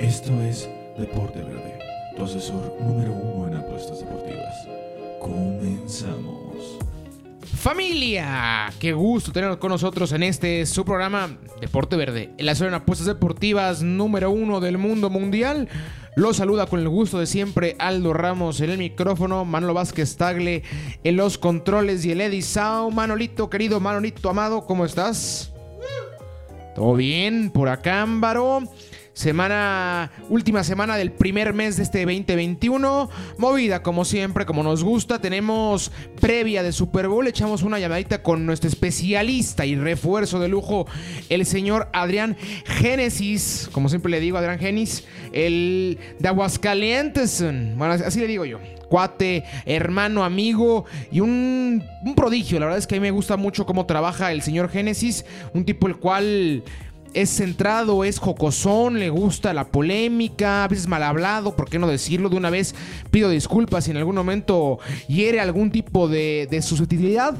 Esto es Deporte Verde, tu asesor número uno en apuestas deportivas. Comenzamos. Familia, qué gusto tenerlos con nosotros en este su programa Deporte Verde, el asesor en apuestas deportivas número uno del mundo mundial. Los saluda con el gusto de siempre Aldo Ramos en el micrófono, Manolo Vázquez Tagle en los controles y el Eddie Sao. Manolito, querido Manolito amado, ¿cómo estás? ¿Todo bien? Por acá, Ámbaro. Semana, última semana del primer mes de este 2021. Movida como siempre, como nos gusta. Tenemos previa de Super Bowl. Echamos una llamadita con nuestro especialista y refuerzo de lujo, el señor Adrián Génesis. Como siempre le digo, Adrián Génesis, el de Aguascalientes. Bueno, así le digo yo cuate, hermano, amigo y un, un, prodigio. La verdad es que a mí me gusta mucho cómo trabaja el señor Génesis, un tipo el cual es centrado, es jocosón, le gusta la polémica, a veces mal hablado, ¿por qué no decirlo? De una vez pido disculpas si en algún momento hiere algún tipo de, susceptibilidad.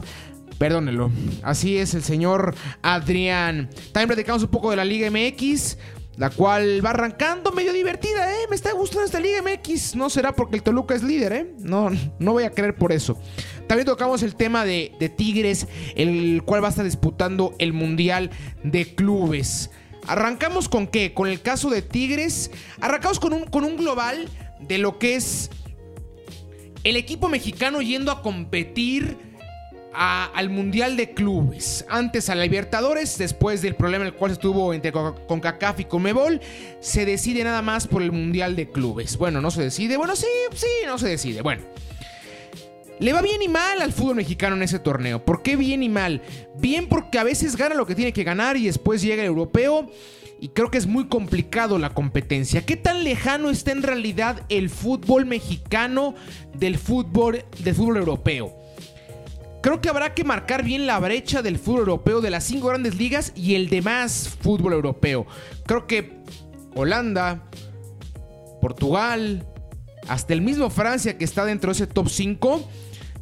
Perdónenlo. Así es el señor Adrián. También platicamos un poco de la Liga MX la cual va arrancando medio divertida, ¿eh? Me está gustando esta Liga MX. No será porque el Toluca es líder, ¿eh? No, no voy a creer por eso. También tocamos el tema de, de Tigres, el cual va a estar disputando el Mundial de Clubes. ¿Arrancamos con qué? Con el caso de Tigres. Arrancamos con un, con un global de lo que es el equipo mexicano yendo a competir al Mundial de Clubes. Antes a la Libertadores, después del problema el cual estuvo entre CONCACAF y Comebol, se decide nada más por el Mundial de Clubes. Bueno, no se decide. Bueno, sí, sí, no se decide. Bueno. Le va bien y mal al fútbol mexicano en ese torneo. ¿Por qué bien y mal? Bien porque a veces gana lo que tiene que ganar y después llega el europeo y creo que es muy complicado la competencia. ¿Qué tan lejano está en realidad el fútbol mexicano del fútbol, del fútbol europeo? Creo que habrá que marcar bien la brecha del fútbol europeo de las cinco grandes ligas y el demás fútbol europeo. Creo que Holanda, Portugal, hasta el mismo Francia que está dentro de ese top 5,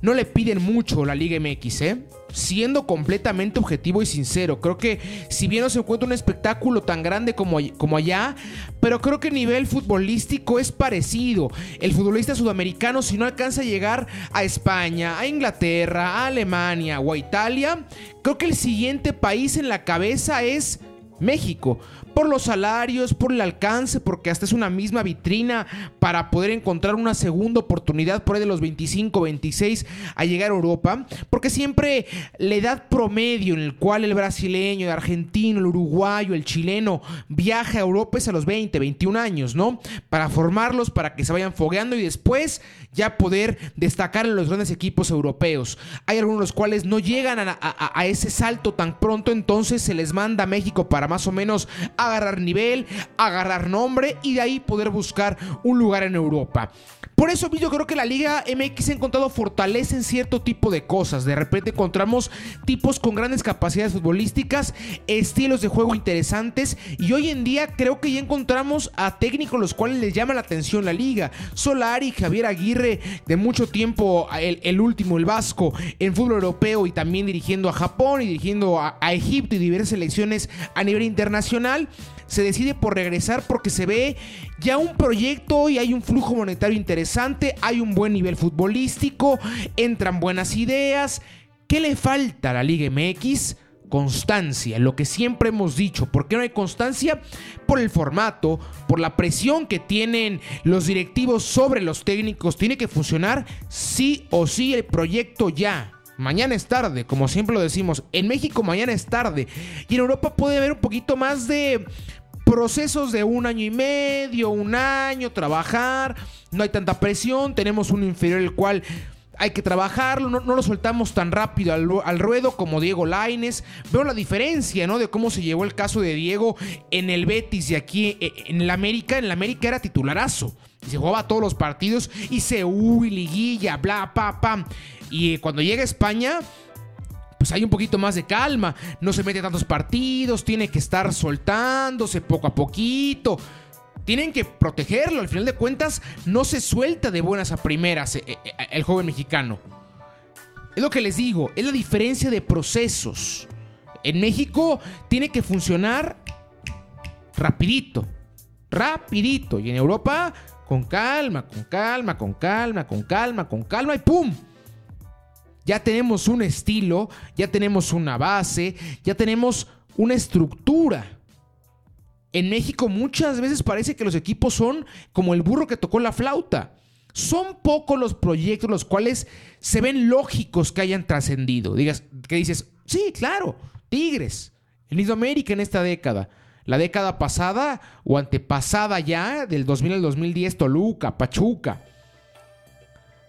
no le piden mucho la Liga MX, ¿eh? Siendo completamente objetivo y sincero, creo que si bien no se encuentra un espectáculo tan grande como, como allá, pero creo que el nivel futbolístico es parecido. El futbolista sudamericano, si no alcanza a llegar a España, a Inglaterra, a Alemania o a Italia, creo que el siguiente país en la cabeza es México por los salarios, por el alcance, porque hasta es una misma vitrina para poder encontrar una segunda oportunidad por ahí de los 25, 26 a llegar a Europa, porque siempre la edad promedio en el cual el brasileño, el argentino, el uruguayo, el chileno viaja a Europa es a los 20, 21 años, ¿no? Para formarlos, para que se vayan fogueando y después ya poder destacar en los grandes equipos europeos. Hay algunos los cuales no llegan a, a, a ese salto tan pronto, entonces se les manda a México para más o menos agarrar nivel, agarrar nombre y de ahí poder buscar un lugar en Europa. Por eso yo creo que la Liga MX ha encontrado fortaleza en cierto tipo de cosas. De repente encontramos tipos con grandes capacidades futbolísticas, estilos de juego interesantes y hoy en día creo que ya encontramos a técnicos los cuales les llama la atención la liga. Solari, Javier Aguirre, de mucho tiempo el, último, el vasco, en fútbol europeo y también dirigiendo a Japón y dirigiendo a, a Egipto y diversas selecciones a nivel internacional se decide por regresar porque se ve ya un proyecto y hay un flujo monetario interesante, hay un buen nivel futbolístico, entran buenas ideas. ¿Qué le falta a la Liga MX? Constancia, lo que siempre hemos dicho. ¿Por qué no hay constancia? Por el formato, por la presión que tienen los directivos sobre los técnicos. Tiene que funcionar sí o sí el proyecto ya. Mañana es tarde, como siempre lo decimos. En México mañana es tarde. Y en Europa puede haber un poquito más de procesos de un año y medio, un año, trabajar. No hay tanta presión. Tenemos un inferior el cual hay que trabajarlo, no, lo soltamos tan rápido al, ruedo como Diego Laines. Veo la diferencia, ¿no? De cómo se llevó el caso de Diego en el Betis y aquí en el América. En el América era titularazo. Y se jugaba todos los partidos y se uy, liguilla, bla, pa, pam. Y cuando llega a España, pues hay un poquito más de calma. No se mete tantos partidos, tiene que estar soltándose poco a poquito tienen que protegerlo. Al final de cuentas, no se suelta de buenas a primeras eh, eh, el joven mexicano. Es lo que les digo, es la diferencia de procesos. En México tiene que funcionar rapidito. Rapidito. Y en Europa, con calma, con calma, con calma, con calma, con calma y ¡pum! Ya tenemos un estilo, ya tenemos una base, ya tenemos una estructura. En México muchas veces parece que los equipos son como el burro que tocó la flauta. Son pocos los proyectos los cuales se ven lógicos que hayan trascendido. Digas, que dices, sí, claro, Tigres, el América en esta década. La década pasada o antepasada ya, del 2000 al 2010, Toluca, Pachuca.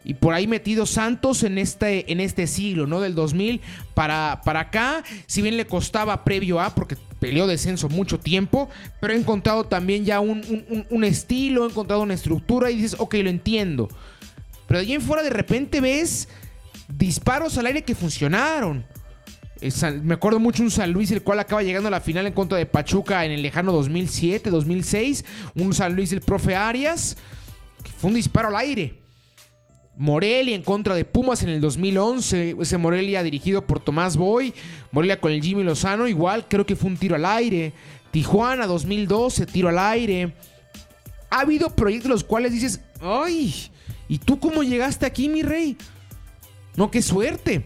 Y por ahí metido Santos en este, en este siglo, ¿no? Del 2000 para, para acá. Si bien le costaba previo a, porque peleó descenso mucho tiempo, pero he encontrado también ya un, estilo, he encontrado una estructura y dices, ok, lo entiendo. Pero de allí en fuera de repente ves disparos al aire que funcionaron. Me acuerdo mucho un San Luis, el cual acaba llegando a la final en contra de Pachuca en el lejano 2007, 2006. Un San Luis del profe Arias, que fue un disparo al aire. Morelia en contra de Pumas en el 2011. Ese Morelia dirigido por Tomás Boy. Morelia con el Jimmy Lozano. Igual creo que fue un tiro al aire. Tijuana 2012, tiro al aire. Ha habido proyectos los cuales dices, ay, ¿y tú cómo llegaste aquí, mi rey? No, qué suerte.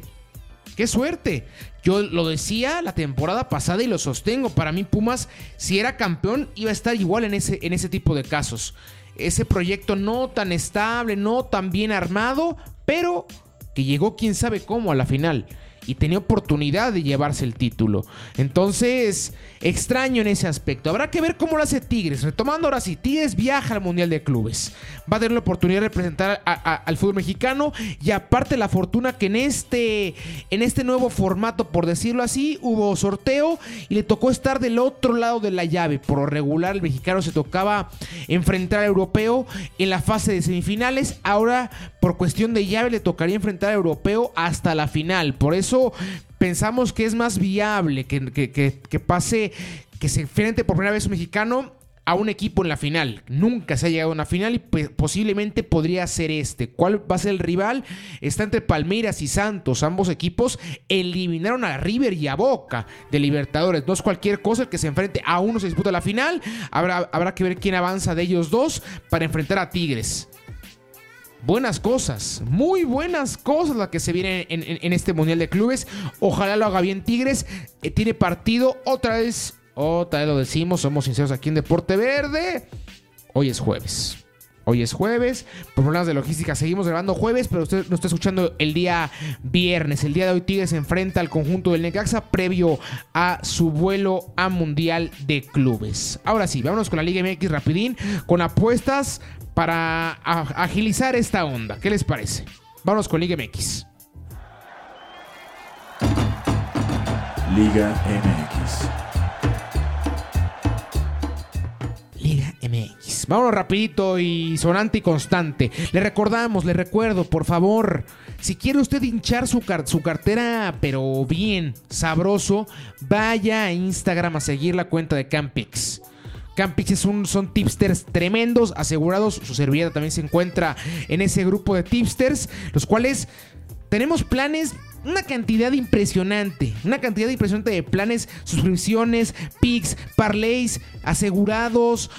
Qué suerte. Yo lo decía la temporada pasada y lo sostengo. Para mí Pumas, si era campeón, iba a estar igual en ese, en ese tipo de casos ese proyecto no tan estable, no tan bien armado, pero que llegó quién sabe cómo a la final y tenía oportunidad de llevarse el título. Entonces, extraño en ese aspecto. Habrá que ver cómo lo hace Tigres. Retomando ahora sí, Tigres viaja al Mundial de Clubes. Va a tener la oportunidad de representar al fútbol mexicano y aparte la fortuna que en este, en este nuevo formato, por decirlo así, hubo sorteo y le tocó estar del otro lado de la llave. Por lo regular, el mexicano se tocaba enfrentar al europeo en la fase de semifinales. Ahora, por cuestión de llave, le tocaría enfrentar al europeo hasta la final. Por eso pensamos que es más viable que, pase, que se enfrente por primera vez un mexicano a un equipo en la final. Nunca se ha llegado a una final y posiblemente podría ser este. ¿Cuál va a ser el rival? Está entre Palmeiras y Santos. Ambos equipos eliminaron a River y a Boca de Libertadores. No es cualquier cosa el que se enfrente a uno se disputa la final. Habrá, habrá que ver quién avanza de ellos dos para enfrentar a Tigres buenas cosas, muy buenas cosas las que se vienen en, este Mundial de Clubes. Ojalá lo haga bien Tigres. Eh, tiene partido otra vez, otra vez lo decimos, somos sinceros aquí en Deporte Verde. Hoy es jueves. Hoy es jueves, por problemas de logística seguimos grabando jueves, pero usted nos está escuchando el día viernes. El día de hoy Tigres se enfrenta al conjunto del Necaxa previo a su vuelo a Mundial de Clubes. Ahora sí, vámonos con la Liga MX rapidín, con apuestas para agilizar esta onda. ¿Qué les parece? Vamos con Liga MX. Liga MX. Liga MX. Vámonos rapidito y sonante y constante. Le recordamos, le recuerdo, por favor, si quiere usted hinchar su, su cartera, pero bien, sabroso, vaya a Instagram a seguir la cuenta de Campix. Campix es son tipsters tremendos, asegurados. Su servilleta también se encuentra en ese grupo de tipsters, los cuales tenemos planes una cantidad impresionante, una cantidad impresionante de planes, suscripciones, pics, parlays, asegurados.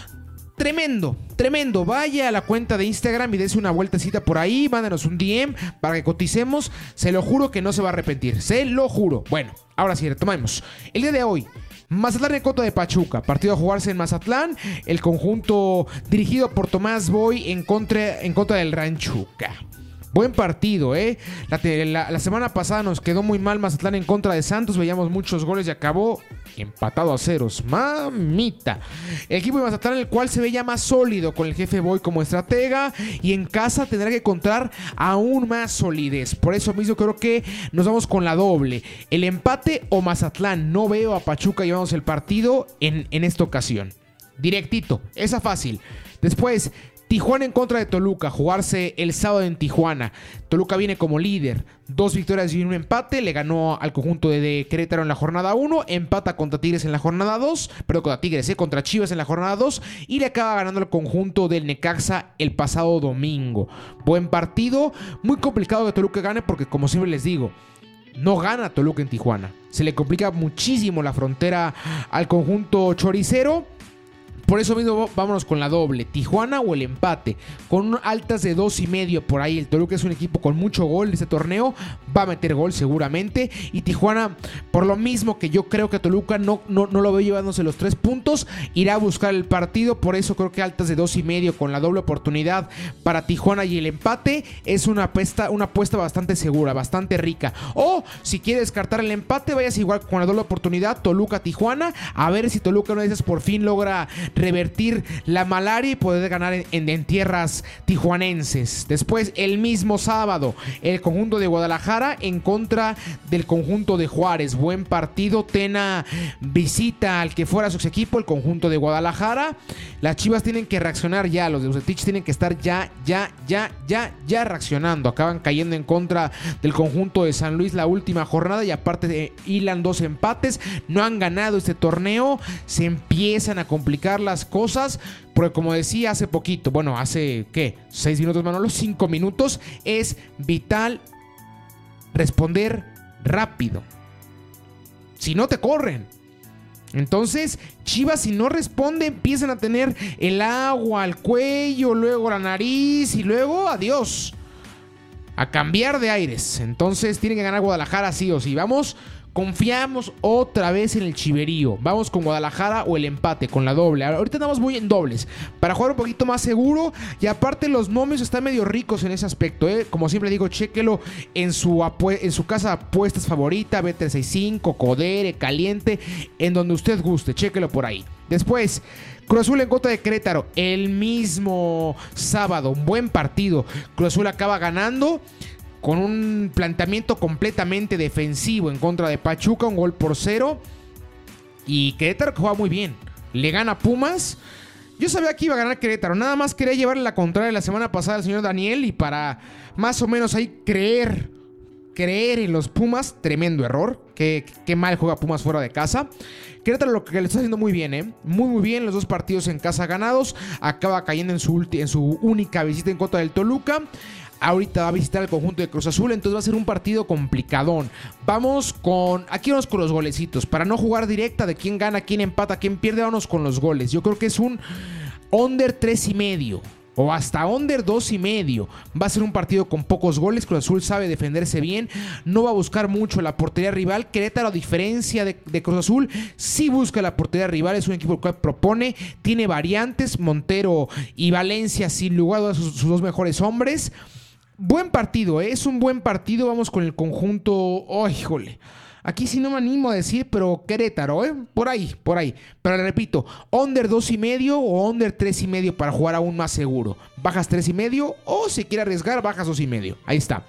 Tremendo, tremendo. Vaya a la cuenta de Instagram y dése una vueltecita por ahí. Mándanos un DM para que coticemos. Se lo juro que no se va a arrepentir. Se lo juro. Bueno, ahora sí, retomemos. El día de hoy, Mazatlán en contra de Pachuca. Partido a jugarse en Mazatlán. El conjunto dirigido por Tomás Boy en contra, en contra del Ranchuca. Buen partido, ¿eh? La, semana pasada nos quedó muy mal Mazatlán en contra de Santos. Veíamos muchos goles y acabó empatado a ceros. Mamita. El equipo de Mazatlán, el cual se ve más sólido con el jefe Boy como estratega. Y en casa tendrá que encontrar aún más solidez. Por eso mismo creo que nos vamos con la doble. El empate o Mazatlán. No veo a Pachuca llevamos el partido en, en esta ocasión. Directito. Esa fácil. Después, Tijuana en contra de Toluca, jugarse el sábado en Tijuana. Toluca viene como líder, dos victorias y un empate. Le ganó al conjunto de Querétaro en la jornada 1, empata contra Tigres en la jornada 2, pero contra Tigres, eh, contra Chivas en la jornada 2 y le acaba ganando al conjunto del Necaxa el pasado domingo. Buen partido, muy complicado que Toluca gane porque como siempre les digo, no gana Toluca en Tijuana. Se le complica muchísimo la frontera al conjunto choricero Por eso mismo vámonos con la doble, Tijuana o el empate, con altas de dos y medio por ahí. El Toluca es un equipo con mucho gol en este torneo, va a meter gol seguramente. Y Tijuana, por lo mismo que yo creo que Toluca no, no, no lo veo llevándose los tres puntos, irá a buscar el partido. Por eso creo que altas de dos y medio con la doble oportunidad para Tijuana y el empate es una apuesta, una apuesta bastante segura, bastante rica. O si quieres descartar el empate, vayas igual con la doble oportunidad, Toluca-Tijuana, a ver si Toluca una de por fin logra revertir la malaria y poder ganar en, tierras tijuanenses. Después, el mismo sábado, el conjunto de Guadalajara en contra del conjunto de Juárez. Buen partido. Tena visita al que fuera su equipo, el conjunto de Guadalajara. Las chivas tienen que reaccionar ya. Los de Usetich tienen que estar ya, ya, ya, ya, ya reaccionando. Acaban cayendo en contra del conjunto de San Luis la última jornada y aparte hilan dos empates. No han ganado este torneo. Se empiezan a complicar las cosas. Porque como decía hace poquito, bueno, hace ¿qué? Seis minutos, Manolo, cinco minutos, es vital responder rápido. Si no te corren. Entonces, Chivas si no responde empiezan a tener el agua al cuello, luego la nariz y luego adiós. A cambiar de aires. Entonces tienen que ganar Guadalajara sí o sí. Vamos Confiamos otra vez en el chiverío. Vamos con Guadalajara o el empate, con la doble. Ahorita estamos muy en dobles. Para jugar un poquito más seguro. Y aparte los momios están medio ricos en ese aspecto. ¿eh? Como siempre digo, chéquelo en su, en su casa de apuestas favorita. B365, Codere, Caliente. En donde usted guste. Chéquelo por ahí. Después... Cruz Azul en contra de Querétaro, el mismo sábado, un buen partido. Cruz Azul acaba ganando con un planteamiento completamente defensivo en contra de Pachuca, un gol por cero. Y Querétaro que juega muy bien. Le gana Pumas. Yo sabía que iba a ganar Querétaro. Nada más quería llevarle la contraria la semana pasada al señor Daniel. Y para más o menos ahí creer. Creer en los Pumas. Tremendo error. Qué, qué mal juega Pumas fuera de casa. Querétaro lo que le está haciendo muy bien, ¿eh? Muy, muy bien. Los dos partidos en casa ganados. Acaba cayendo en su, en su única visita en contra del Toluca. Ahorita va a visitar el conjunto de Cruz Azul, entonces va a ser un partido complicadón. Vamos con. Aquí vamos con los golecitos. Para no jugar directa de quién gana, quién empata, quién pierde, vamos con los goles. Yo creo que es un under 3 y medio o hasta under 2 y medio. Va a ser un partido con pocos goles. Cruz Azul sabe defenderse bien. No va a buscar mucho la portería rival. Querétaro, a diferencia de, Cruz Azul, sí busca la portería rival. Es un equipo que propone. Tiene variantes. Montero y Valencia, sin lugar a sus dos mejores hombres. Buen partido, ¿eh? es un buen partido. Vamos con el conjunto. Oh, híjole. Aquí sí no me animo a decir, pero Querétaro, ¿eh? Por ahí, por ahí. Pero le repito, under 2 y medio o under 3 y medio para jugar aún más seguro. Bajas 3 y medio o si quiere arriesgar, bajas 2 y medio. Ahí está.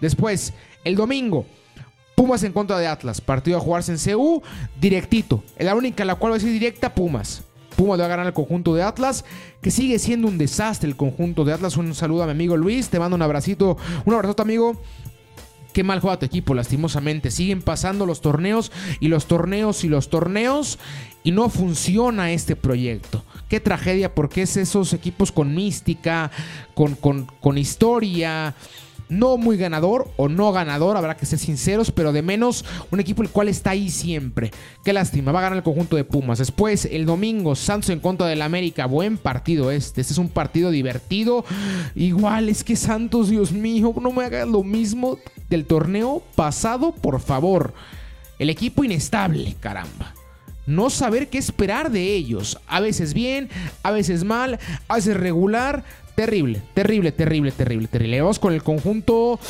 Después, el domingo. Pumas en contra de Atlas. Partido a jugarse en CU. Directito. La única la cual va a ser directa, Pumas. Pumas le va a ganar al conjunto de Atlas, que sigue siendo un desastre el conjunto de Atlas. Un saludo a mi amigo Luis, te mando un abracito, un abrazote amigo. Qué mal juega tu equipo, lastimosamente. Siguen pasando los torneos y los torneos y los torneos y no funciona este proyecto. Qué tragedia porque es esos equipos con mística, con, con, con historia no muy ganador o no ganador, habrá que ser sinceros, pero de menos un equipo el cual está ahí siempre. Qué lástima, va a ganar el conjunto de Pumas. Después, el domingo, Santos en contra del América. Buen partido este. Este es un partido divertido. Igual es que Santos, Dios mío, no me haga lo mismo del torneo pasado, por favor. El equipo inestable, caramba no saber qué esperar de ellos. A veces bien, a veces mal, a veces regular. Terrible, terrible, terrible, terrible, terrible. Vamos con el conjunto.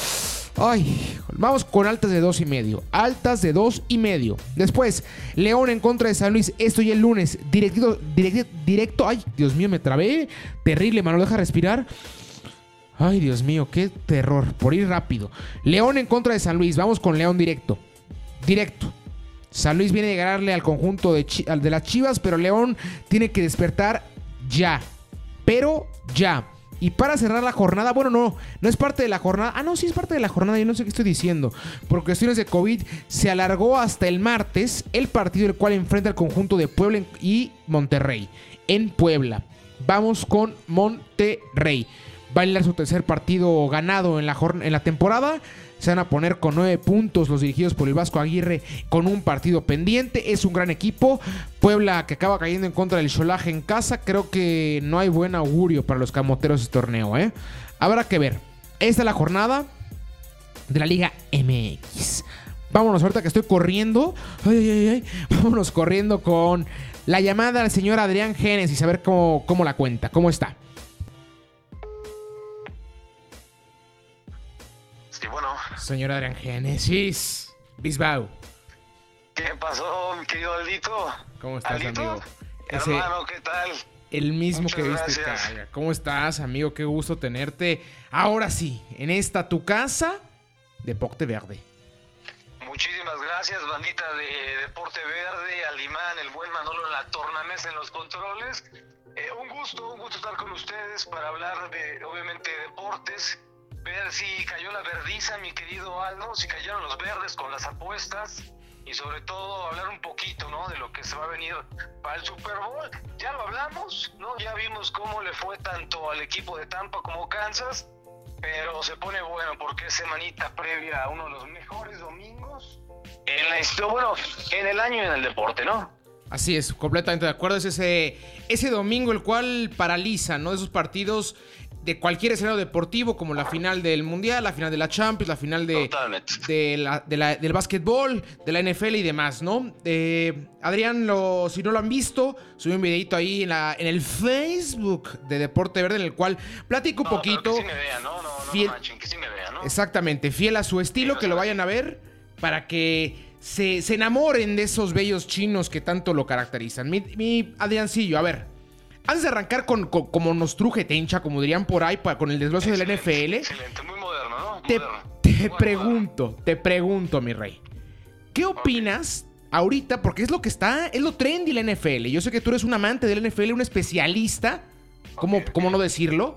Ay, vamos con altas de dos y medio. Altas de dos y medio. Después, León en contra de San Luis. Esto ya el lunes. Directo, directo, directo. Ay, Dios mío, me trabé. Terrible, mano. Deja respirar. Ay, Dios mío, qué terror. Por ir rápido. León en contra de San Luis. Vamos con León directo. Directo. San Luis viene a ganarle al conjunto de, de las Chivas, pero León tiene que despertar ya. Pero ya. Y para cerrar la jornada, bueno, no, no es parte de la jornada. Ah, no, sí es parte de la jornada, yo no sé qué estoy diciendo. Por cuestiones de COVID se alargó hasta el martes el partido el cual enfrenta el conjunto de Puebla y Monterrey. En Puebla. Vamos con Monterrey. Va a su tercer partido ganado en la, en la temporada. Se van a poner con nueve puntos los dirigidos por el Vasco Aguirre con un partido pendiente. Es un gran equipo. Puebla que acaba cayendo en contra del Cholaje en casa. Creo que no hay buen augurio para los camoteros este torneo. ¿eh? Habrá que ver. Esta es la jornada de la Liga MX. Vámonos ahorita que estoy corriendo. Ay, ay, ay. Vámonos corriendo con la llamada al señor Adrián Génesis a ver cómo, cómo la cuenta. ¿Cómo está? Sí, bueno. Señor Adrián Génesis. Bisbao. ¿Qué pasó, mi querido Aldito? ¿Cómo estás, ¿Aldito? amigo? Hermano, ¿qué tal? El mismo Muchas que viste gracias. carga. ¿Cómo estás, amigo? Qué gusto tenerte. Ahora sí, en esta tu casa de Pocte Verde. Muchísimas gracias, bandita de Deporte Verde, Alimán, el buen Manolo en la tornamesa en los controles. Eh, un gusto, un gusto estar con ustedes para hablar de, obviamente, deportes. Ver si cayó la verdiza, mi querido Aldo, si cayeron los verdes con las apuestas. Y sobre todo hablar un poquito, ¿no? De lo que se va a venir para el Super Bowl. Ya lo hablamos, ¿no? Ya vimos cómo le fue tanto al equipo de Tampa como Kansas. Pero se pone bueno porque es semanita previa a uno de los mejores domingos en la historia, bueno, en el año y en el deporte, ¿no? Así es, completamente de acuerdo. Es ese, ese domingo el cual paraliza, ¿no? Esos partidos de cualquier escenario deportivo, como la final del Mundial, la final de la Champions, la final de, la- de la- del básquetbol, de la NFL y demás, ¿no? Eh, Adrián, lo, si no lo han visto, subí un videito ahí en, la, en el Facebook de Deporte Verde, en el cual platico un No, poquito. que sí me vean, ¿no? No, no, Fiel- manchen, que sí me vean, ¿no? Exactamente, fiel a su estilo, que lo vayan a ver para que se, se enamoren de esos bellos chinos que tanto lo caracterizan. Mi, mi Adriancillo, a ver, antes de arrancar con, con- como nos truje tencha, como dirían por ahí, con el desglose del NFL, Excelente, muy moderno, ¿no? te, Moderno. te pregunto, te pregunto, mi rey, ¿qué opinas ahorita? Porque es lo que está, es lo trendy la NFL. Yo sé que tú eres un amante del NFL, un especialista, ¿cómo, cómo no decirlo?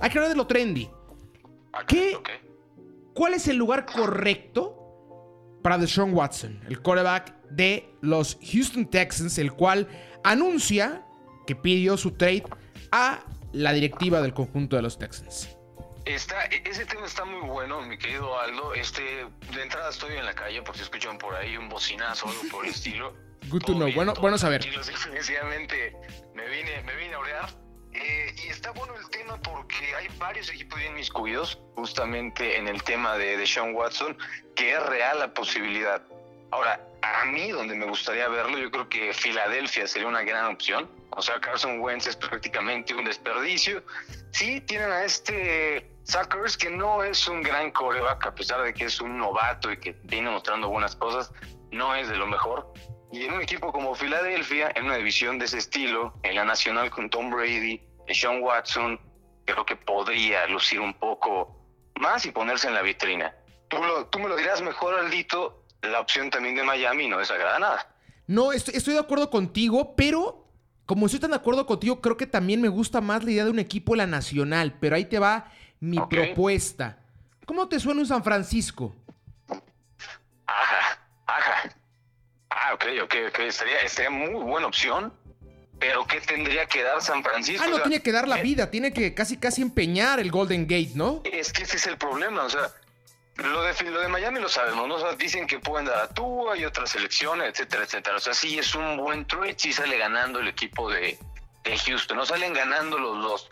Hay que hablar de lo trendy. moderno. ¿Qué? ¿Cuál es el lugar correcto para Deshaun Watson, el quarterback de los Houston Texans, el cual anuncia que pidió su trade a la directiva del conjunto de los Texans? Está, e- ese tema está muy bueno, mi querido Aldo. Este, de entrada estoy en la calle por si escuchan por ahí un bocinazo o algo por el estilo. Good to know. bien, Bueno, bueno saber. Definitivamente me vine, me vine a orear. Eh, y está bueno el tema porque hay varios equipos bien miscuidos justamente en el tema de, de Sean Watson, que es real la posibilidad. Ahora, a mí donde me gustaría verlo, yo creo que Filadelfia sería una gran opción. O sea, Carson Wentz es prácticamente un desperdicio. Sí, tienen a este Suckers, que no es un gran coreback, a pesar de que es un novato y que viene mostrando buenas cosas, no es de lo mejor. Y en un equipo como Filadelfia, en una división de ese estilo, en la nacional con Tom Brady, Sean Watson, creo que podría lucir un poco más y ponerse en la vitrina. Tú, me lo dirás mejor, Aldito, la opción también de Miami no desagrada nada. No, estoy de acuerdo contigo, pero como estoy tan de acuerdo contigo, creo que también me gusta más la idea de un equipo la nacional. Pero ahí te va mi propuesta. ¿Cómo te suena un San Francisco? Ajá, ajá. Ah, ok, ok, ok. Estaría muy buena opción, pero ¿qué tendría que dar San Francisco? Ah, O no sea, tiene que dar la eh, vida, tiene que casi casi empeñar el Golden Gate, ¿no? Es que ese es el problema, o sea, lo de, lo de Miami lo sabemos, ¿no? Dicen que pueden dar a Tua y otras selecciones, etcétera, etcétera. O sea, sí es un buen trade, sí sale ganando el equipo de, de Houston, no salen ganando los dos.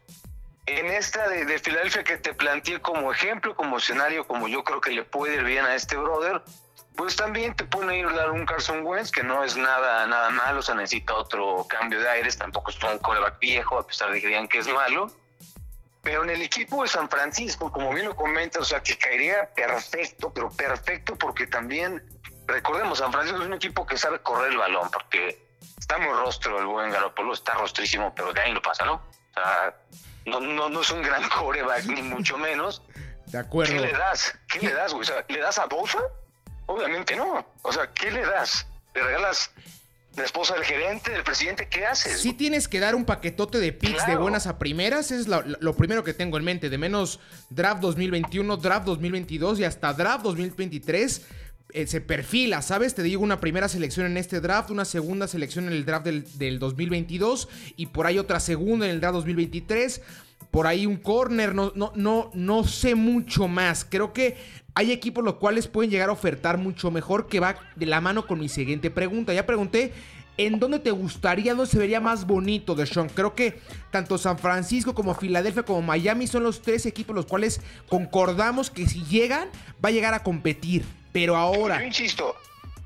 En esta de, de Filadelfia que te planteé como ejemplo, como escenario, como yo creo que le puede ir bien a este brother, pues también te pueden ir a dar un Carson Wentz, que no es nada, nada malo, o sea, necesita otro cambio de aires, tampoco es un coreback viejo, a pesar de que digan que es malo. Pero en el equipo de San Francisco, como bien lo comenta, o sea, que caería perfecto, pero perfecto, porque también, recordemos, San Francisco es un equipo que sabe correr el balón, porque está muy rostro el buen Garoppolo, está rostrísimo, pero de ahí lo pasa, ¿no? O sea, no, no, no es un gran coreback, ni mucho menos. De ¿Qué acuerdo. le das? ¿Qué le das, güey? O sea, ¿le das a Bosa? Obviamente no. O sea, ¿qué le das? ¿Le regalas la esposa del gerente, del presidente? ¿Qué haces? Sí tienes que dar un paquetote de picks de buenas a primeras, es lo, lo primero que tengo en mente, de menos draft 2021, draft 2022 y hasta draft 2023 eh, se perfila, ¿sabes? Te digo una primera selección en este draft, una segunda selección en el draft del, del 2022 y por ahí otra segunda en el draft 2023. Por ahí un corner, no, no, no, no sé mucho más. Creo que hay equipos los cuales pueden llegar a ofertar mucho mejor que va de la mano con mi siguiente pregunta. Ya pregunté ¿En dónde te gustaría, dónde se vería más bonito de Sean? Creo que tanto San Francisco como Filadelfia como Miami son los tres equipos los cuales concordamos que si llegan, va a llegar a competir. Pero ahora. Yo insisto,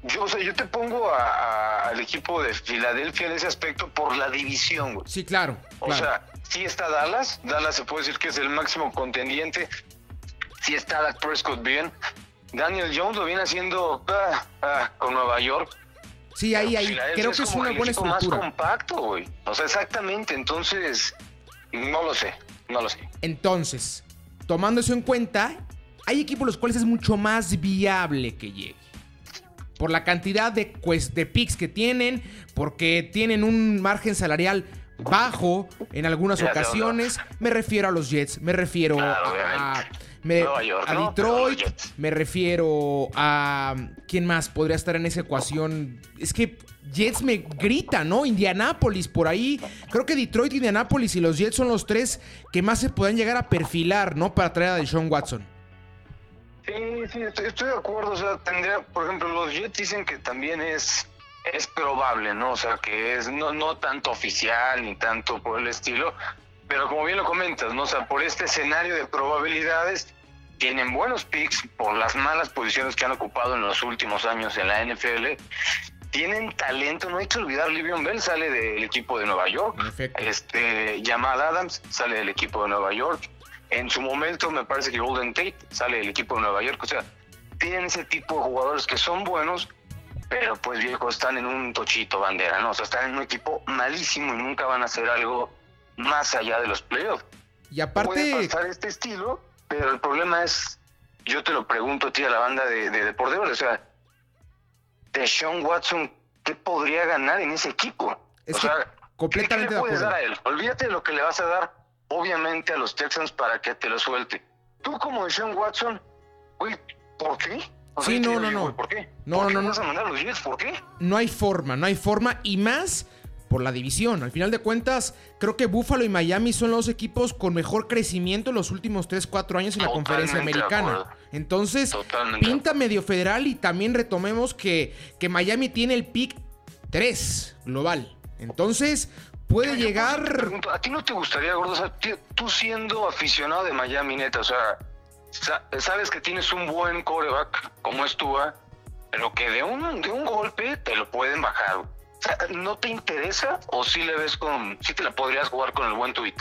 yo, yo te pongo al equipo de Filadelfia en ese aspecto por la división, güey. Sí, claro. O sea, sí está Dallas. Dallas se puede decir que es el máximo contendiente. Sí está Dak Prescott bien. Daniel Jones lo viene haciendo ah, ah, con Nueva York Sí, ahí, ahí. Creo que es una buena estructura. más compacto, güey. O sea, exactamente. Entonces, no lo sé. No lo sé. Entonces, tomando eso en cuenta, hay equipos los cuales es mucho más viable que llegue. Por la cantidad de, pues, de picks que tienen, porque tienen un margen salarial bajo en algunas ocasiones. Me refiero a los Jets, me refiero a me, a Detroit, me refiero a. ¿Quién más podría estar en esa ecuación? Es que Jets me grita, ¿no? Indianápolis por ahí. Creo que Detroit, Indianápolis y los Jets son los tres que más se pueden llegar a perfilar, ¿no? Para traer a Deshaun Watson. Sí, sí, estoy, de acuerdo. O sea, tendría, por ejemplo, los Jets dicen que también es, es probable, ¿no? O sea, que es no, no tanto oficial ni tanto por el estilo. Pero como bien lo comentas, ¿no? O sea, por este escenario de probabilidades, tienen buenos picks por las malas posiciones que han ocupado en los últimos años en la NFL. Tienen talento, no hay que olvidar, Livion Bell sale del equipo de Nueva York. Este, Jamal Adams sale del equipo de Nueva York. En su momento me parece que Golden Tate sale del equipo de Nueva York. O sea, tienen ese tipo de jugadores que son buenos, pero pues viejo, están en un tochito bandera, ¿no? O sea, están en un equipo malísimo y nunca van a hacer algo más allá de los playoffs. Y aparte... Puede pasar este estilo pero el problema es, yo te lo pregunto a ti, a la banda de, de Deportivos, o sea, de Sean Watson, ¿qué podría ganar en ese equipo? o sea, completamente ¿qué, le puedes dar a él? Olvídate de lo que le vas a dar, obviamente, a los Texans para que te lo suelte. Tú como Sean Watson, güey, ¿por qué? Sí, no, no, no. ¿Por qué? No, ¿Por qué no, no. vas a mandar a los Jets? ¿Por qué? No hay forma, no hay forma. Y más por la división. Al final de cuentas, creo que Buffalo y Miami son los equipos con mejor crecimiento en los últimos 3-4 años en la conferencia americana. Entonces, pinta medio federal y también retomemos que, que Miami tiene el pick 3 global. Entonces, puede llegar... ¿A ti no te gustaría, Gordo? O sea, tú siendo aficionado de Miami, neta, o sea, sabes que tienes un buen coreback como es Tua, pero que de un, de un golpe te lo pueden bajar. ¿no te interesa o si le ves con, si te la podrías jugar con el buen tweet?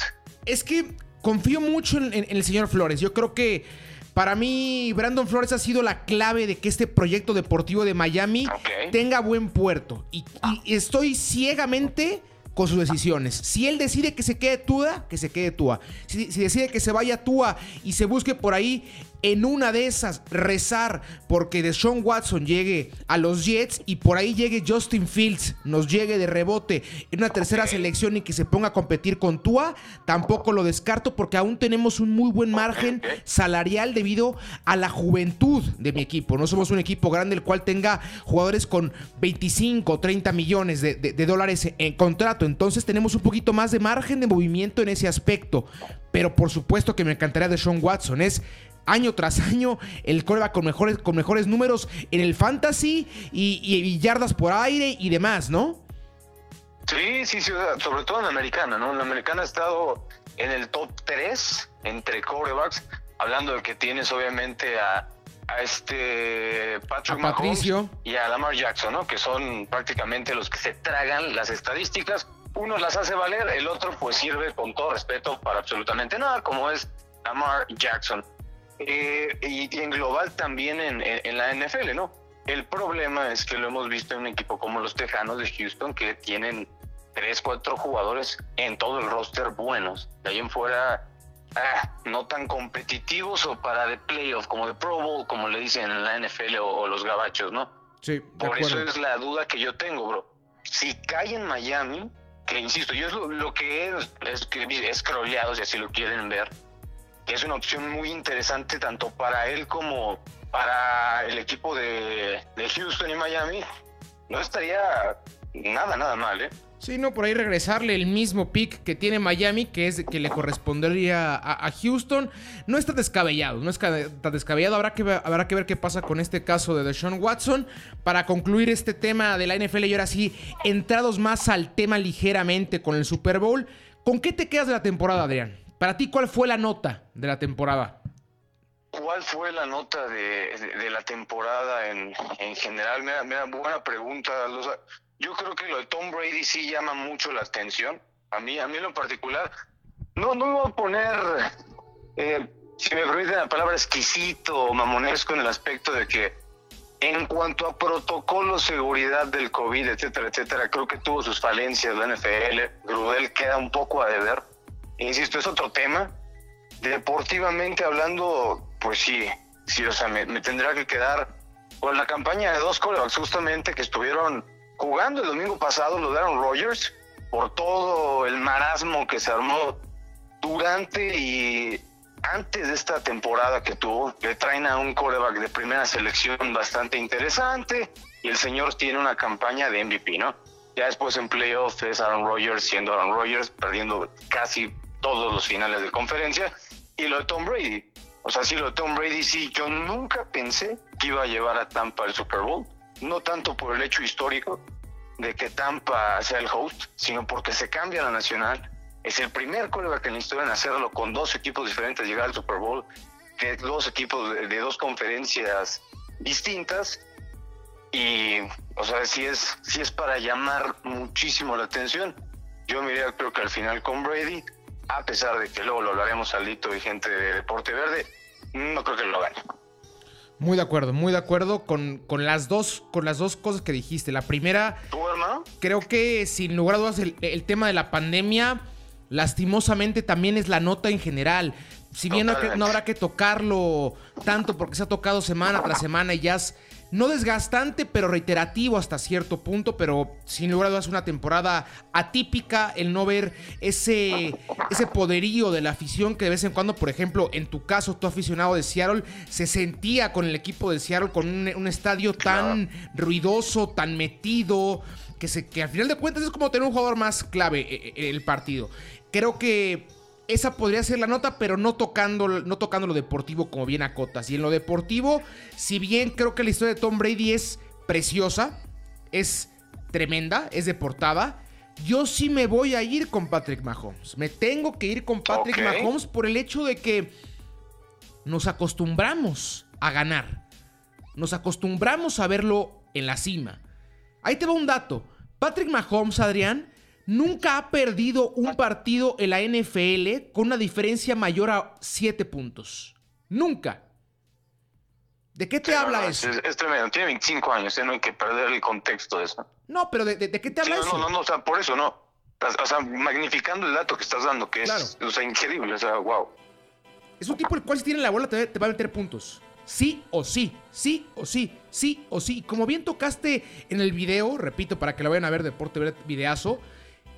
Es que confío mucho en, el señor Flores. Yo creo que para mí Brandon Flores ha sido la clave de que este proyecto deportivo de Miami tenga buen puerto. Y, estoy ciegamente con sus decisiones. Si él decide que se quede Tua, que se quede Tua. Si, si, decide que se vaya Tua y se busque por ahí en una de esas rezar porque Deshaun Watson llegue a los Jets y por ahí llegue Justin Fields, nos llegue de rebote en una tercera selección y que se ponga a competir con Tua, tampoco lo descarto porque aún tenemos un muy buen margen salarial debido a la juventud de mi equipo. No somos un equipo grande el cual tenga jugadores con 25 o 30 millones de, de dólares en contrato, entonces tenemos un poquito más de margen de movimiento en ese aspecto. Pero por supuesto que me encantaría de Sean Watson. Es año tras año el coreback con mejores, con mejores números en el fantasy y, yardas por aire y demás, ¿no? Sí, sí, sí, sobre todo en la americana, ¿no? En la americana ha estado en el top 3 entre corebacks, hablando de que tienes obviamente a, este Patrick Patricio. y a Lamar Jackson, ¿no? Que son prácticamente los que se tragan las estadísticas. Uno las hace valer, el otro pues sirve con todo respeto para absolutamente nada, como es Lamar Jackson. Eh, y, en global también en, la NFL, ¿no? El problema es que lo hemos visto en un equipo como los Tejanos de Houston que tienen tres, cuatro jugadores en todo el roster buenos. De ahí en fuera, ah, no tan competitivos o para de playoff, como de Pro Bowl, como le dicen en la NFL o, los gabachos, ¿no? Sí, Por eso es la duda que yo tengo, bro. Si cae en Miami, que insisto, yo es lo, que es, es, es si así lo quieren ver, que es una opción muy interesante tanto para él como para el equipo de, Houston y Miami. No estaría nada, nada mal, ¿eh? Sí, no, por ahí regresarle el mismo pick que tiene Miami, que es que le correspondería a, Houston. No está descabellado, no está descabellado. Habrá que, ver, habrá que ver qué pasa con este caso de Deshaun Watson. Para concluir este tema de la NFL y ahora sí, entrados más al tema ligeramente con el Super Bowl, ¿con qué te quedas de la temporada, Adrián? Para ti, ¿cuál fue la nota de la temporada? ¿Cuál fue la nota de, la temporada en, general? Mira, buena pregunta. yo creo que lo de Tom Brady sí llama mucho la atención. A mí, a mí en particular, no, no me voy a poner, eh, si me permiten la palabra, exquisito o mamonesco en el aspecto de que en cuanto a protocolo, seguridad del COVID, etcétera, etcétera, creo que tuvo sus falencias la NFL. Grudel queda un poco a deber. Insisto, es otro tema. Deportivamente hablando, pues sí, sí, o sea, me, tendrá que quedar con la campaña de dos corebacks justamente que estuvieron jugando el domingo pasado, lo de Aaron Rodgers, por todo el marasmo que se armó durante y antes de esta temporada que tuvo, le traen a un coreback de primera selección bastante interesante y el señor tiene una campaña de MVP, ¿no? Ya después en playoffs es Aaron Rodgers siendo Aaron Rodgers, perdiendo casi todos los finales de conferencia. Y lo de Tom Brady, o sea, sí, lo de Tom Brady, sí, yo nunca pensé que iba a llevar a Tampa al Super Bowl. No tanto por el hecho histórico de que Tampa sea el host, sino porque se cambia la nacional. Es el primer coreback en la historia en hacerlo con dos equipos diferentes, llegar al Super Bowl, que dos equipos de, dos conferencias distintas. Y, o sea, sí es, sí es para llamar muchísimo la atención. Yo miré, creo que al final con Brady, a pesar de que luego lo hablaremos al y gente de Deporte Verde, no creo que lo gane. Muy de acuerdo, muy de acuerdo con, con, las, dos, con las dos cosas que dijiste. La primera, ¿Tú, hermano? creo que sin lugar a dudas el, el tema de la pandemia, lastimosamente también es la nota en general. Si bien no, no, habrá que tocarlo tanto porque se ha tocado semana tras semana y ya es no desgastante, pero reiterativo hasta cierto punto, pero sin lugar a dudas una temporada atípica, el no ver ese, ese poderío de la afición que de vez en cuando, por ejemplo, en tu caso, tu aficionado de Seattle, se sentía con el equipo de Seattle con un, estadio tan ruidoso, tan metido, que, se, que al final de cuentas es como tener un jugador más clave eh, eh, el partido. Creo que esa podría ser la nota, pero no tocando, no tocando lo deportivo como bien acotas. Y en lo deportivo, si bien creo que la historia de Tom Brady es preciosa, es tremenda, es deportada, yo sí me voy a ir con Patrick Mahomes. Me tengo que ir con Patrick Mahomes por el hecho de que nos acostumbramos a ganar. Nos acostumbramos a verlo en la cima. Ahí te va un dato. Patrick Mahomes, Adrián, nunca ha perdido un partido en la NFL con una diferencia mayor a 7 puntos. Nunca. ¿De qué te habla eso? Es, tremendo, tiene 25 años, ¿eh? no hay que perder el contexto de eso. No, pero ¿de, qué te habla eso? No, no, no, o sea, por eso no. O sea, magnificando el dato que estás dando, que es o sea, increíble, o sea, wow. Es un tipo el cual si tiene la bola te, te va a meter puntos. Sí o sí, sí o sí, sí o sí. Como bien tocaste en el video, repito, para que lo vayan a ver, Deporte Videazo,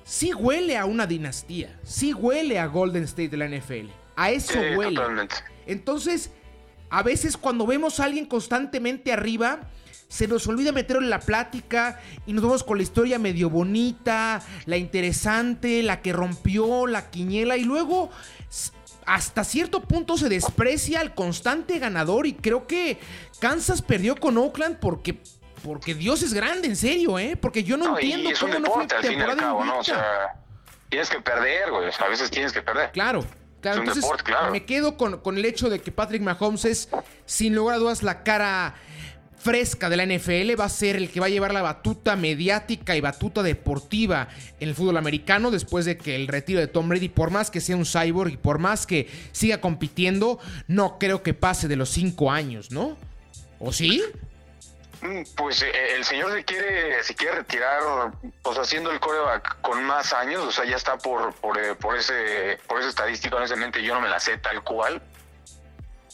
sí huele a una dinastía, sí huele a Golden State de la NFL. A eso huele. Entonces, a veces cuando vemos a alguien constantemente arriba, se nos olvida meterlo en la plática y nos vamos con la historia medio bonita, la interesante, la que rompió, la quiñela y luego hasta cierto punto se desprecia al constante ganador y creo que Kansas perdió con Oakland porque porque Dios es grande, en serio, ¿eh? Porque yo no, entiendo cómo no fue al fin y al cabo, ¿no? O sea, tienes que perder, güey. A veces tienes que perder. Claro. Claro, entonces me quedo con, con, el hecho de que Patrick Mahomes es, sin lugar a dudas, la cara fresca de la NFL, va a ser el que va a llevar la batuta mediática y batuta deportiva en el fútbol americano después de que el retiro de Tom Brady, por más que sea un cyborg y por más que siga compitiendo, no creo que pase de los cinco años, ¿no? ¿O sí? Mm, pues eh, el señor se quiere, se quiere retirar, pues haciendo el coreback con más años, o sea, ya está por, por, eh, por ese, por ese estadístico, honestamente yo no me la sé tal cual.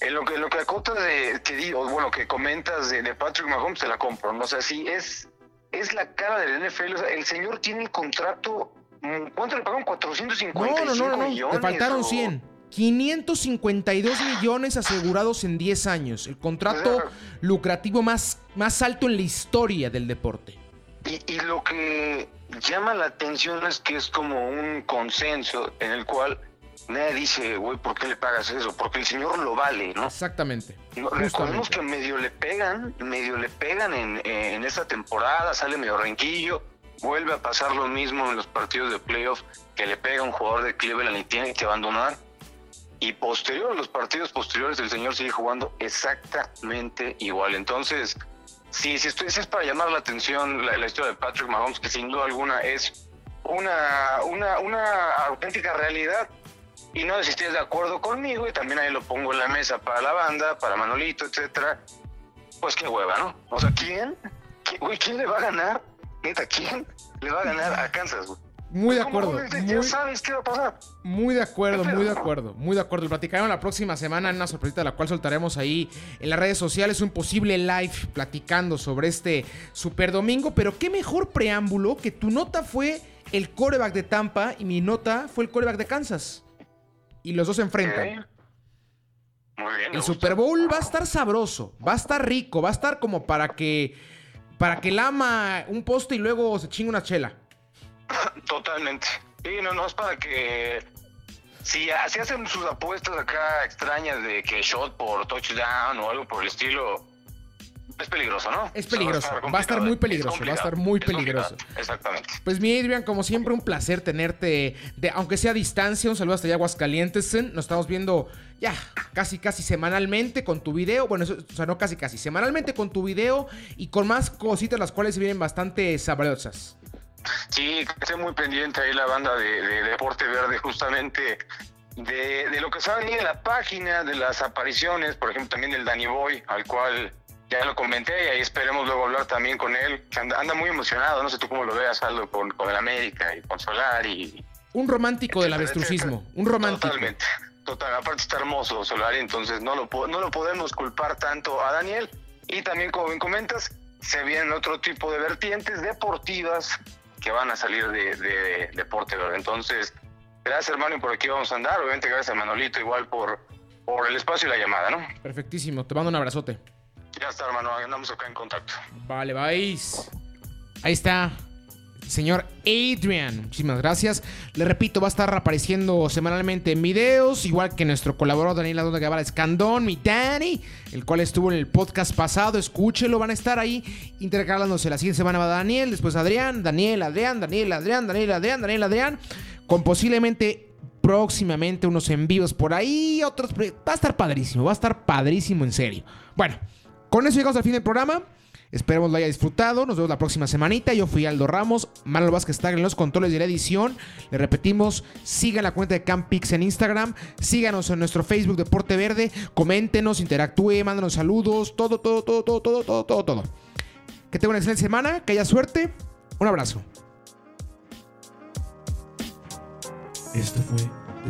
En lo que, lo que acotas de, que digo, bueno, que comentas de, Patrick Mahomes, se la compro, ¿no? O sea, sí, es, es la cara del NFL, o sea, el señor tiene el contrato, mm, ¿cuánto le pagaron? 455 no, no, no, millones. Te faltaron 100. 552 millones asegurados en 10 años. El contrato lucrativo más, más alto en la historia del deporte. Y, Y, lo que llama la atención es que es como un consenso en el cual nadie dice, güey, ¿por qué le pagas eso? Porque el señor lo vale, ¿no? Exactamente. No, recordemos que medio le pegan, medio le pegan en, en esta temporada, sale medio renquillo, vuelve a pasar lo mismo en los partidos de playoff, que le pega a un jugador de Cleveland y tiene que abandonar. Y posterior, los partidos posteriores, el señor sigue jugando exactamente igual. Entonces, si, si es para llamar la atención la, historia de Patrick Mahomes, que sin duda alguna es una, una, una auténtica realidad, y no sé si estés de acuerdo conmigo, y también ahí lo pongo en la mesa para la banda, para Manolito, etcétera, pues qué hueva, ¿no? O sea, ¿quién? ¿Qui- Güey, ¿quién le va a ganar? ¿quién le va a ganar a Kansas, güey? Muy de ¿Cómo, acuerdo. güey? Ya Muy, sabes qué va a pasar. muy de acuerdo, muy de acuerdo, muy de acuerdo. Lo platicaremos la próxima semana en una sorpresita la cual soltaremos ahí en las redes sociales un posible live platicando sobre este super domingo. Pero qué mejor preámbulo que tu nota fue el coreback de Tampa y mi nota fue el coreback de Kansas. Y los dos se enfrentan. Muy bien. El. Super Bowl va a estar sabroso, va a estar rico, va a estar como para que para que lama un poste y luego se chingue una chela. Totalmente. Y no, no es para que. Si, si hacen sus apuestas acá extrañas de que shot por touchdown o algo por el estilo, es peligroso, ¿no? Es O sea, peligroso, va a estar muy peligroso, va a estar muy peligroso. Exactamente. Pues mi Adrian, como siempre, un placer tenerte, de, aunque sea a distancia, un saludo hasta allá Aguascalientes. Nos estamos viendo ya casi, casi semanalmente con tu video. Bueno, eso, o sea, no casi, casi, semanalmente con tu video y con más cositas las cuales se vienen bastante sabrosas. Sí, que esté muy pendiente ahí la banda de, de Deporte Verde, justamente de, de lo que saben en la página, de las apariciones, por ejemplo, también del Danny Boy, al cual ya lo comenté y ahí esperemos luego hablar también con él, que anda, anda muy emocionado, no sé tú cómo lo veas, Aldo, con, con el América y con Solar y... Un romántico del avestrucismo, un romántico. Totalmente, total, aparte está hermoso Solari, entonces no lo, no lo podemos culpar tanto a Daniel. Y también, como bien comentas, se vienen otro tipo de vertientes deportivas que van a salir de, de Deporte Verde. Entonces, gracias hermano y por aquí vamos a andar. Obviamente gracias a Manolito igual por, por el espacio y la llamada, ¿no? Perfectísimo, te mando un abrazote. Ya está hermano, andamos acá en contacto. Vale, vais. Ahí está. Señor Adrian, muchísimas gracias. Le repito, va a estar apareciendo semanalmente en videos, igual que nuestro colaborador Daniel Adonde Guevara Escandón, mi Danny, el cual estuvo en el podcast pasado. Escúchelo, van a estar ahí intercalándose. La siguiente semana va Daniel, después Adrián, Daniel, Adrián, Daniel, Adrián, Daniel, Adrián, Daniel, Adrián, con posiblemente próximamente unos en vivos por ahí, otros. Va a estar padrísimo, va a estar padrísimo en serio. Bueno, con eso llegamos al fin del programa. Esperemos lo haya disfrutado. Nos vemos la próxima semanita. Yo fui Aldo Ramos. Manuel Vázquez está en los controles de la edición. Le repetimos, sigan la cuenta de Campix en Instagram. Síganos en nuestro Facebook Deporte Verde. Coméntenos, interactúe, mándanos saludos. Todo, todo, todo, todo, todo, todo, todo, todo. Que tenga una excelente semana. Que haya suerte. Un abrazo. Esto fue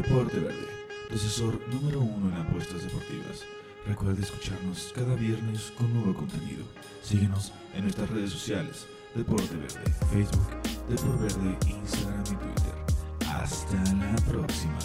Deporte Verde, tu número uno en apuestas deportivas. Recuerda escucharnos cada viernes con nuevo contenido. Síguenos en nuestras redes sociales, Deporte Verde, Facebook, Deporte Verde, Instagram y Twitter. Hasta la próxima.